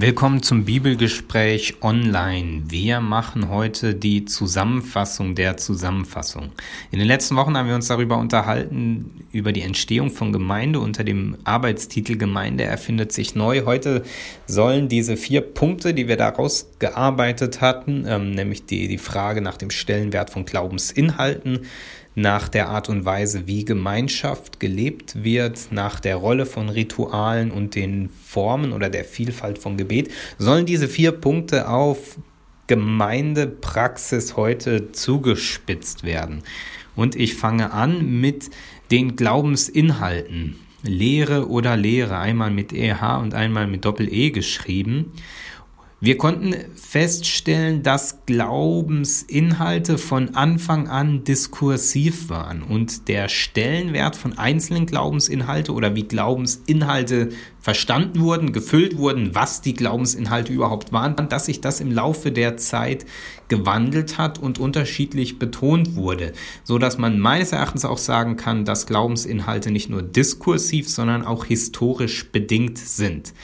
Willkommen zum Bibelgespräch online. Wir machen heute die Zusammenfassung der Zusammenfassung. In den letzten Wochen haben wir uns darüber unterhalten, über die Entstehung von Gemeinde unter dem Arbeitstitel Gemeinde erfindet sich neu. Heute sollen diese vier Punkte, die wir daraus gearbeitet hatten, ähm, nämlich die, die Frage nach dem Stellenwert von Glaubensinhalten, nach der Art und Weise, wie Gemeinschaft gelebt wird, nach der Rolle von Ritualen und den Formen oder der Vielfalt von Gebet, sollen diese vier Punkte auf Gemeindepraxis heute zugespitzt werden. Und ich fange an mit den Glaubensinhalten. Lehre oder Lehre, einmal mit EH und einmal mit Doppel-E geschrieben. Wir konnten feststellen, dass Glaubensinhalte von Anfang an diskursiv waren und der Stellenwert von einzelnen Glaubensinhalte oder wie Glaubensinhalte verstanden wurden, gefüllt wurden, was die Glaubensinhalte überhaupt waren, dass sich das im Laufe der Zeit gewandelt hat und unterschiedlich betont wurde, so dass man meines Erachtens auch sagen kann, dass Glaubensinhalte nicht nur diskursiv, sondern auch historisch bedingt sind.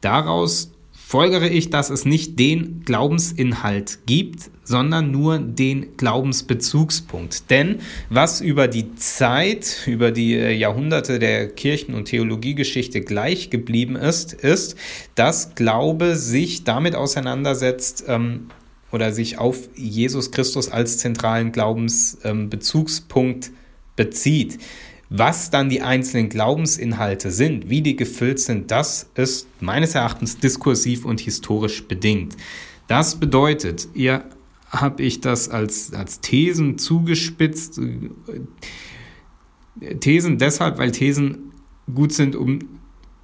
Daraus folgere ich, dass es nicht den Glaubensinhalt gibt, sondern nur den Glaubensbezugspunkt. Denn was über die Zeit, über die äh, Jahrhunderte der Kirchen- und Theologiegeschichte gleich geblieben ist, ist, dass Glaube sich damit auseinandersetzt, ähm, oder sich auf Jesus Christus als zentralen Glaubensbezugspunkt ähm, bezieht. Was dann die einzelnen Glaubensinhalte sind, wie die gefüllt sind, das ist meines Erachtens diskursiv und historisch bedingt. Das bedeutet, ihr habe ich das als, als Thesen zugespitzt. Thesen deshalb, weil Thesen gut sind, um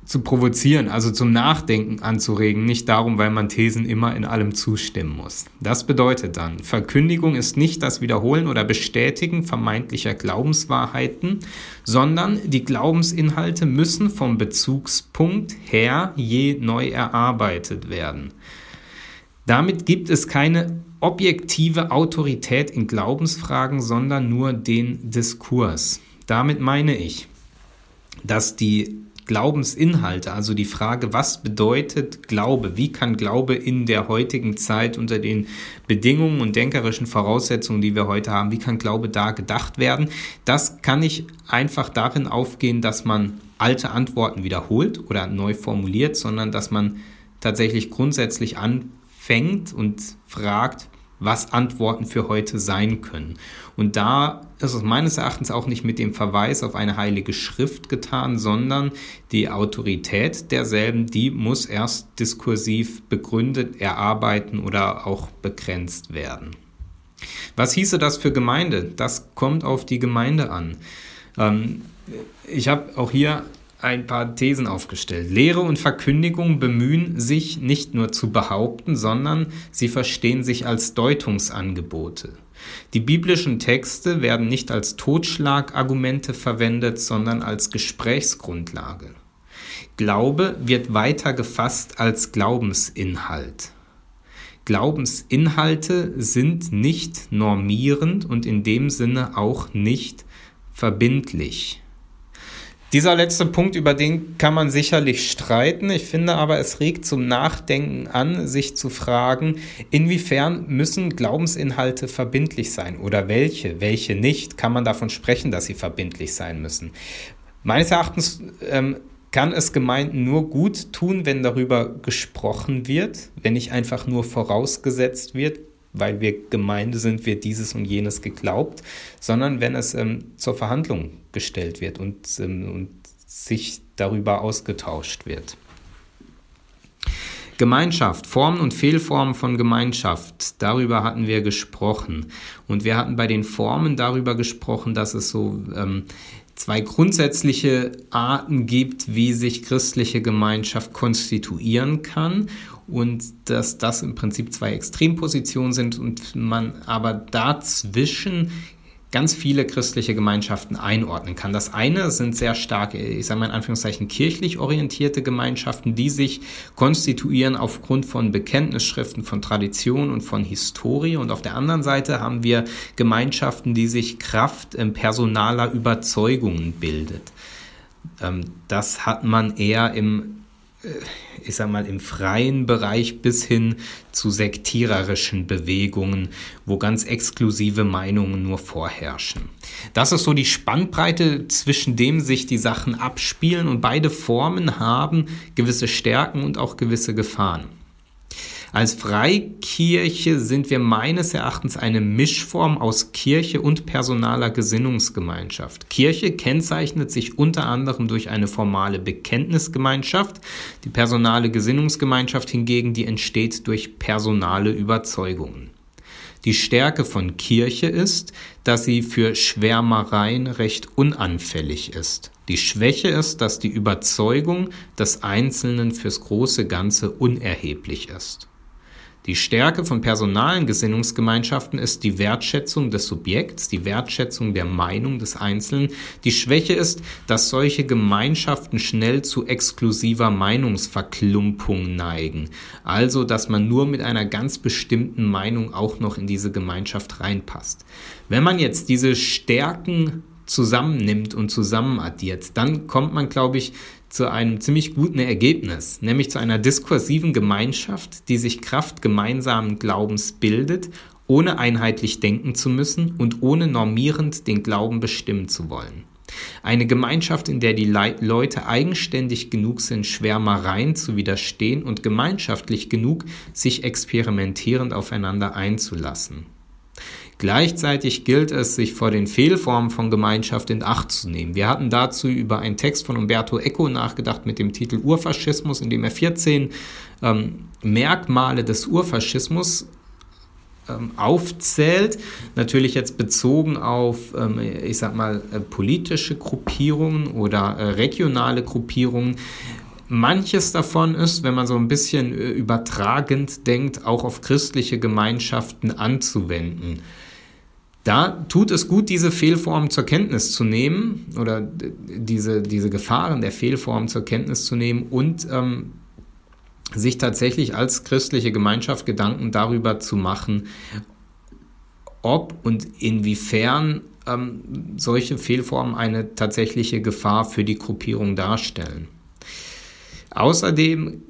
zu provozieren, also zum Nachdenken anzuregen, nicht darum, weil man Thesen immer in allem zustimmen muss. Das bedeutet dann, Verkündigung ist nicht das Wiederholen oder Bestätigen vermeintlicher Glaubenswahrheiten, sondern die Glaubensinhalte müssen vom Bezugspunkt her je neu erarbeitet werden. Damit gibt es keine objektive Autorität in Glaubensfragen, sondern nur den Diskurs. Damit meine ich, dass die Glaubensinhalte, also die Frage, was bedeutet Glaube? Wie kann Glaube in der heutigen Zeit unter den Bedingungen und denkerischen Voraussetzungen, die wir heute haben, wie kann Glaube da gedacht werden? Das kann nicht einfach darin aufgehen, dass man alte Antworten wiederholt oder neu formuliert, sondern dass man tatsächlich grundsätzlich anfängt und fragt, was Antworten für heute sein können. Und da ist es meines Erachtens auch nicht mit dem Verweis auf eine heilige Schrift getan, sondern die Autorität derselben, die muss erst diskursiv begründet, erarbeiten oder auch begrenzt werden. Was hieße das für Gemeinde? Das kommt auf die Gemeinde an. Ähm, ich habe auch hier ein paar Thesen aufgestellt. Lehre und Verkündigung bemühen sich nicht nur zu behaupten, sondern sie verstehen sich als Deutungsangebote. Die biblischen Texte werden nicht als Totschlagargumente verwendet, sondern als Gesprächsgrundlage. Glaube wird weiter gefasst als Glaubensinhalt. Glaubensinhalte sind nicht normierend und in dem Sinne auch nicht verbindlich. Dieser letzte Punkt, über den kann man sicherlich streiten. Ich finde aber, es regt zum Nachdenken an, sich zu fragen, inwiefern müssen Glaubensinhalte verbindlich sein oder welche, welche nicht? Kann man davon sprechen, dass sie verbindlich sein müssen? Meines Erachtens ähm, kann es Gemeinden nur gut tun, wenn darüber gesprochen wird, wenn nicht einfach nur vorausgesetzt wird, weil wir Gemeinde sind, wird dieses und jenes geglaubt, sondern wenn es ähm, zur Verhandlung gestellt wird und, ähm, und sich darüber ausgetauscht wird. Gemeinschaft, Formen und Fehlformen von Gemeinschaft, darüber hatten wir gesprochen. Und wir hatten bei den Formen darüber gesprochen, dass es so ähm, zwei grundsätzliche Arten gibt, wie sich christliche Gemeinschaft konstituieren kann und dass das im Prinzip zwei Extrempositionen sind und man aber dazwischen ganz viele christliche Gemeinschaften einordnen kann. Das eine sind sehr stark, ich sage mal in Anführungszeichen, kirchlich orientierte Gemeinschaften, die sich konstituieren aufgrund von Bekenntnisschriften, von Tradition und von Historie. Und auf der anderen Seite haben wir Gemeinschaften, die sich Kraft personaler Überzeugungen bildet. Ähm, das hat man eher im ich sag mal, im freien Bereich bis hin zu sektiererischen Bewegungen, wo ganz exklusive Meinungen nur vorherrschen. Das ist so die Spannbreite, zwischen dem sich die Sachen abspielen und beide Formen haben gewisse Stärken und auch gewisse Gefahren. Als Freikirche sind wir meines Erachtens eine Mischform aus Kirche und personaler Gesinnungsgemeinschaft. Kirche kennzeichnet sich unter anderem durch eine formale Bekenntnisgemeinschaft. Die personale Gesinnungsgemeinschaft hingegen, die entsteht durch personale Überzeugungen. Die Stärke von Kirche ist, dass sie für Schwärmereien recht unanfällig ist. Die Schwäche ist, dass die Überzeugung des Einzelnen fürs große Ganze unerheblich ist. Die Stärke von personalen Gesinnungsgemeinschaften ist die Wertschätzung des Subjekts, die Wertschätzung der Meinung des Einzelnen. Die Schwäche ist, dass solche Gemeinschaften schnell zu exklusiver Meinungsverklumpung neigen. Also, dass man nur mit einer ganz bestimmten Meinung auch noch in diese Gemeinschaft reinpasst. Wenn man jetzt diese Stärken zusammennimmt und zusammenaddiert, dann kommt man, glaube ich, zu einem ziemlich guten Ergebnis, nämlich zu einer diskursiven Gemeinschaft, die sich Kraft gemeinsamen Glaubens bildet, ohne einheitlich denken zu müssen und ohne normierend den Glauben bestimmen zu wollen. Eine Gemeinschaft, in der die Le Leute eigenständig genug sind, Schwärmereien zu widerstehen und gemeinschaftlich genug, sich experimentierend aufeinander einzulassen. Gleichzeitig gilt es, sich vor den Fehlformen von Gemeinschaft in Acht zu nehmen. Wir hatten dazu über einen Text von Umberto Eco nachgedacht mit dem Titel Urfaschismus, in dem er 14 ähm, Merkmale des Urfaschismus ähm, aufzählt, natürlich jetzt bezogen auf, ähm, ich sag mal, äh, politische Gruppierungen oder äh, regionale Gruppierungen. Manches davon ist, wenn man so ein bisschen äh, übertragend denkt, auch auf christliche Gemeinschaften anzuwenden. Da tut es gut, diese Fehlform zur Kenntnis zu nehmen oder diese, diese Gefahren der Fehlform zur Kenntnis zu nehmen und ähm, sich tatsächlich als christliche Gemeinschaft Gedanken darüber zu machen, ob und inwiefern ähm, solche Fehlformen eine tatsächliche Gefahr für die Gruppierung darstellen. Außerdem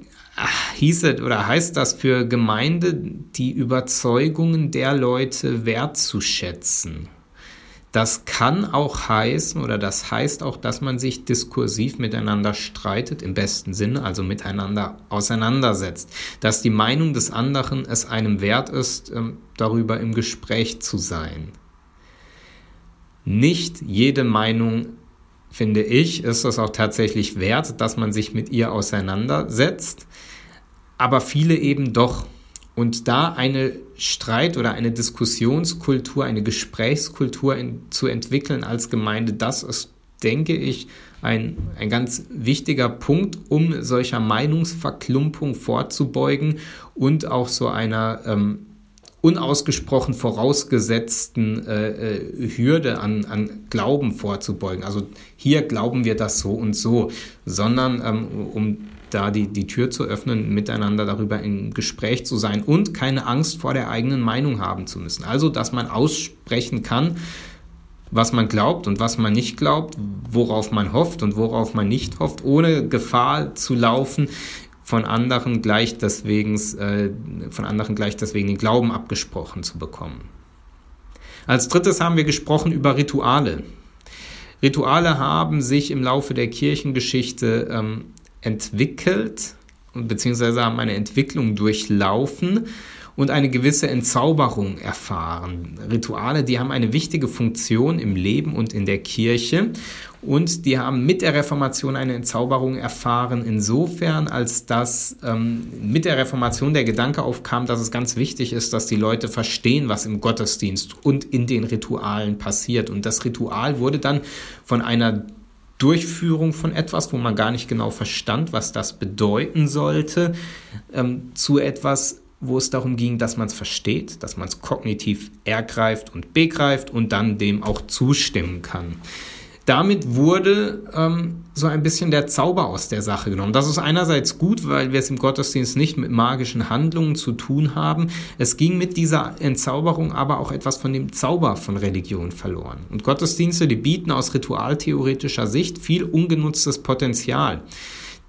hieß es oder heißt das für Gemeinde, die Überzeugungen der Leute wertzuschätzen. Das kann auch heißen oder das heißt auch, dass man sich diskursiv miteinander streitet, im besten Sinne, also miteinander auseinandersetzt. Dass die Meinung des anderen es einem wert ist, ähm, darüber im Gespräch zu sein. Nicht jede Meinung, finde ich, ist es auch tatsächlich wert, dass man sich mit ihr auseinandersetzt aber viele eben doch. Und da eine Streit- oder eine Diskussionskultur, eine Gesprächskultur in, zu entwickeln als Gemeinde, das ist, denke ich, ein, ein ganz wichtiger Punkt, um solcher Meinungsverklumpung vorzubeugen und auch so einer ähm, unausgesprochen vorausgesetzten äh, äh, Hürde an, an Glauben vorzubeugen. Also hier glauben wir das so und so, sondern ähm, um da die, die Tür zu öffnen, miteinander darüber im Gespräch zu sein und keine Angst vor der eigenen Meinung haben zu müssen. Also, dass man aussprechen kann, was man glaubt und was man nicht glaubt, worauf man hofft und worauf man nicht hofft, ohne Gefahr zu laufen, von anderen gleich deswegen, äh, von anderen gleich deswegen den Glauben abgesprochen zu bekommen. Als drittes haben wir gesprochen über Rituale. Rituale haben sich im Laufe der Kirchengeschichte ähm, entwickelt, beziehungsweise haben eine Entwicklung durchlaufen und eine gewisse Entzauberung erfahren. Rituale, die haben eine wichtige Funktion im Leben und in der Kirche und die haben mit der Reformation eine Entzauberung erfahren, insofern, als dass ähm, mit der Reformation der Gedanke aufkam, dass es ganz wichtig ist, dass die Leute verstehen, was im Gottesdienst und in den Ritualen passiert. Und das Ritual wurde dann von einer Durchführung von etwas, wo man gar nicht genau verstand, was das bedeuten sollte, ähm, zu etwas, wo es darum ging, dass man es versteht, dass man es kognitiv ergreift und begreift und dann dem auch zustimmen kann. Damit wurde ähm, so ein bisschen der Zauber aus der Sache genommen. Das ist einerseits gut, weil wir es im Gottesdienst nicht mit magischen Handlungen zu tun haben. Es ging mit dieser Entzauberung aber auch etwas von dem Zauber von Religion verloren. Und Gottesdienste, die bieten aus ritualtheoretischer Sicht viel ungenutztes Potenzial.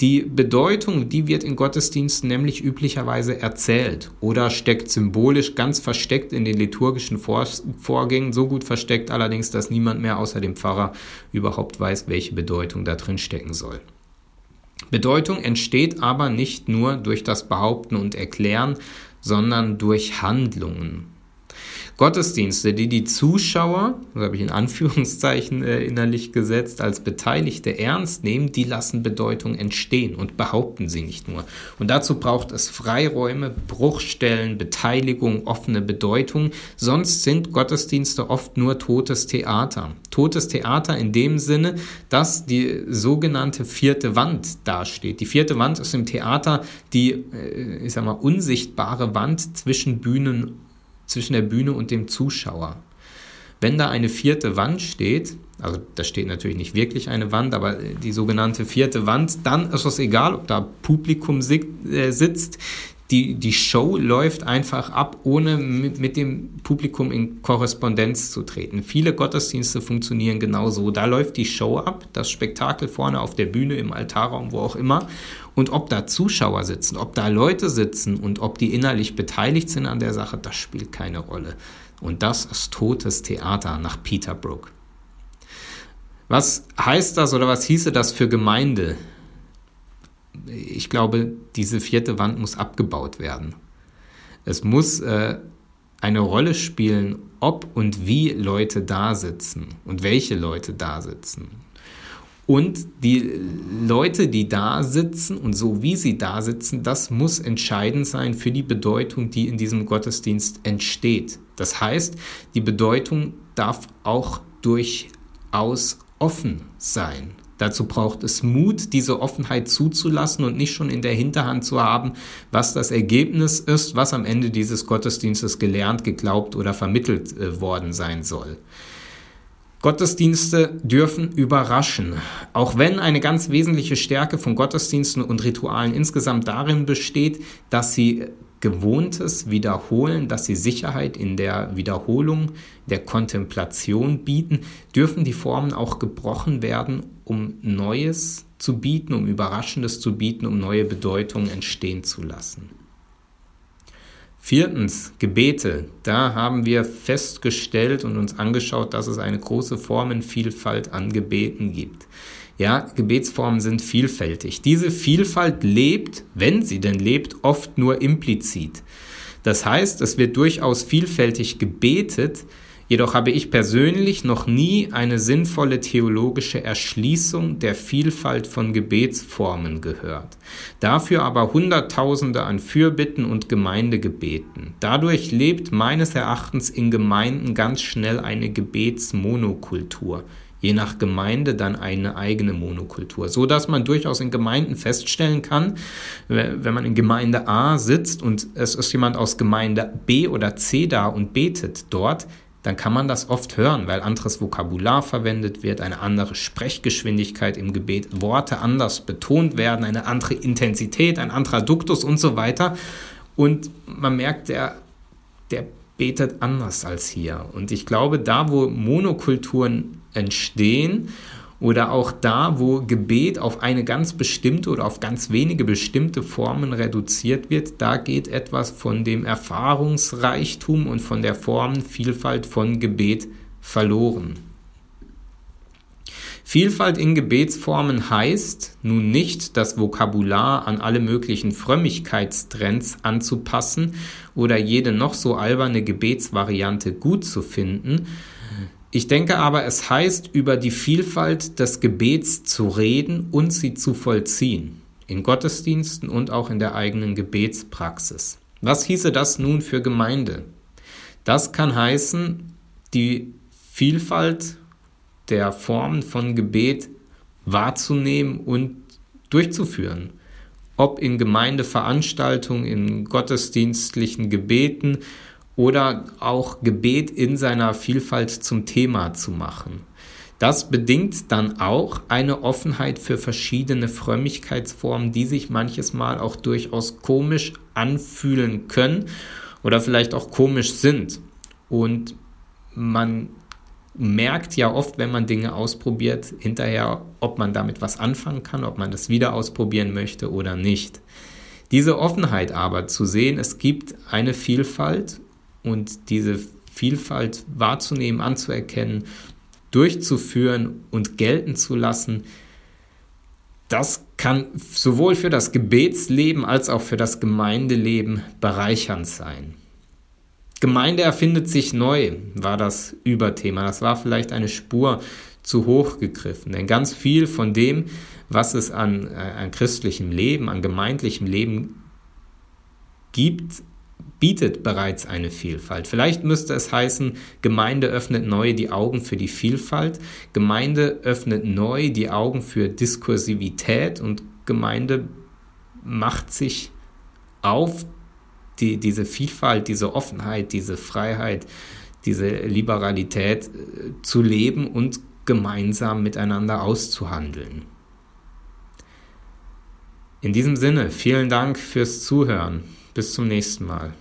Die Bedeutung, die wird in Gottesdiensten nämlich üblicherweise erzählt oder steckt symbolisch ganz versteckt in den liturgischen Vor Vorgängen, so gut versteckt allerdings, dass niemand mehr außer dem Pfarrer überhaupt weiß, welche Bedeutung da drin stecken soll. Bedeutung entsteht aber nicht nur durch das Behaupten und Erklären, sondern durch Handlungen. Gottesdienste, die die Zuschauer, das habe ich in Anführungszeichen äh, innerlich gesetzt, als Beteiligte ernst nehmen, die lassen Bedeutung entstehen und behaupten sie nicht nur. Und dazu braucht es Freiräume, Bruchstellen, Beteiligung, offene Bedeutung. Sonst sind Gottesdienste oft nur totes Theater. Totes Theater in dem Sinne, dass die sogenannte vierte Wand dasteht. Die vierte Wand ist im Theater die, äh, ich sag mal, unsichtbare Wand zwischen Bühnen zwischen der Bühne und dem Zuschauer. Wenn da eine vierte Wand steht, also da steht natürlich nicht wirklich eine Wand, aber die sogenannte vierte Wand, dann ist es egal, ob da Publikum äh, sitzt. Die, die Show läuft einfach ab, ohne mit, mit dem Publikum in Korrespondenz zu treten. Viele Gottesdienste funktionieren genauso. Da läuft die Show ab, das Spektakel vorne auf der Bühne, im Altarraum, wo auch immer. Und ob da Zuschauer sitzen, ob da Leute sitzen und ob die innerlich beteiligt sind an der Sache, das spielt keine Rolle. Und das ist totes Theater nach Peter Brook. Was heißt das oder was hieße das für Gemeinde? Ich glaube, diese vierte Wand muss abgebaut werden. Es muss äh, eine Rolle spielen, ob und wie Leute da sitzen und welche Leute da sitzen. Und die Leute, die da sitzen und so wie sie da sitzen, das muss entscheidend sein für die Bedeutung, die in diesem Gottesdienst entsteht. Das heißt, die Bedeutung darf auch durchaus offen sein. Dazu braucht es Mut, diese Offenheit zuzulassen und nicht schon in der Hinterhand zu haben, was das Ergebnis ist, was am Ende dieses Gottesdienstes gelernt, geglaubt oder vermittelt äh, worden sein soll. Gottesdienste dürfen überraschen, auch wenn eine ganz wesentliche Stärke von Gottesdiensten und Ritualen insgesamt darin besteht, dass sie Gewohntes wiederholen, dass sie Sicherheit in der Wiederholung, der Kontemplation bieten, dürfen die Formen auch gebrochen werden, um Neues zu bieten, um Überraschendes zu bieten, um neue Bedeutungen entstehen zu lassen. Viertens, Gebete. Da haben wir festgestellt und uns angeschaut, dass es eine große Formenvielfalt an Gebeten gibt. Ja, Gebetsformen sind vielfältig. Diese Vielfalt lebt, wenn sie denn lebt, oft nur implizit. Das heißt, es wird durchaus vielfältig gebetet, Jedoch habe ich persönlich noch nie eine sinnvolle theologische Erschließung der Vielfalt von Gebetsformen gehört. Dafür aber Hunderttausende an Fürbitten und Gemeindegebeten. Dadurch lebt meines Erachtens in Gemeinden ganz schnell eine Gebetsmonokultur je nach Gemeinde dann eine eigene Monokultur, so dass man durchaus in Gemeinden feststellen kann, wenn man in Gemeinde A sitzt und es ist jemand aus Gemeinde B oder C da und betet dort, dann kann man das oft hören, weil anderes Vokabular verwendet wird, eine andere Sprechgeschwindigkeit im Gebet, Worte anders betont werden, eine andere Intensität, ein anderer Duktus und so weiter. Und man merkt, der, der betet anders als hier. Und ich glaube, da, wo Monokulturen entstehen oder auch da, wo Gebet auf eine ganz bestimmte oder auf ganz wenige bestimmte Formen reduziert wird, da geht etwas von dem Erfahrungsreichtum und von der Formenvielfalt von Gebet verloren. Vielfalt in Gebetsformen heißt nun nicht, das Vokabular an alle möglichen Frömmigkeitstrends anzupassen oder jede noch so alberne Gebetsvariante gut zu finden, ich denke aber, es heißt, über die Vielfalt des Gebets zu reden und sie zu vollziehen, in Gottesdiensten und auch in der eigenen Gebetspraxis. Was hieße das nun für Gemeinde? Das kann heißen, die Vielfalt der Formen von Gebet wahrzunehmen und durchzuführen. Ob in Gemeindeveranstaltungen, in gottesdienstlichen Gebeten oder auch Gebet in seiner Vielfalt zum Thema zu machen. Das bedingt dann auch eine Offenheit für verschiedene Frömmigkeitsformen, die sich manches Mal auch durchaus komisch anfühlen können oder vielleicht auch komisch sind. Und man merkt ja oft, wenn man Dinge ausprobiert, hinterher, ob man damit was anfangen kann, ob man das wieder ausprobieren möchte oder nicht. Diese Offenheit aber zu sehen, es gibt eine Vielfalt und diese Vielfalt wahrzunehmen, anzuerkennen, durchzuführen und gelten zu lassen, das kann sowohl für das Gebetsleben als auch für das Gemeindeleben bereichernd sein. Gemeinde erfindet sich neu, war das Überthema. Das war vielleicht eine Spur zu hoch gegriffen. Denn ganz viel von dem, was es an, äh, an christlichem Leben, an gemeindlichem Leben gibt, bietet bereits eine Vielfalt. Vielleicht müsste es heißen, Gemeinde öffnet neu die Augen für die Vielfalt, Gemeinde öffnet neu die Augen für Diskursivität und Gemeinde macht sich auf, die, diese Vielfalt, diese Offenheit, diese Freiheit, diese Liberalität äh, zu leben und gemeinsam miteinander auszuhandeln. In diesem Sinne, vielen Dank fürs Zuhören. Bis zum nächsten Mal.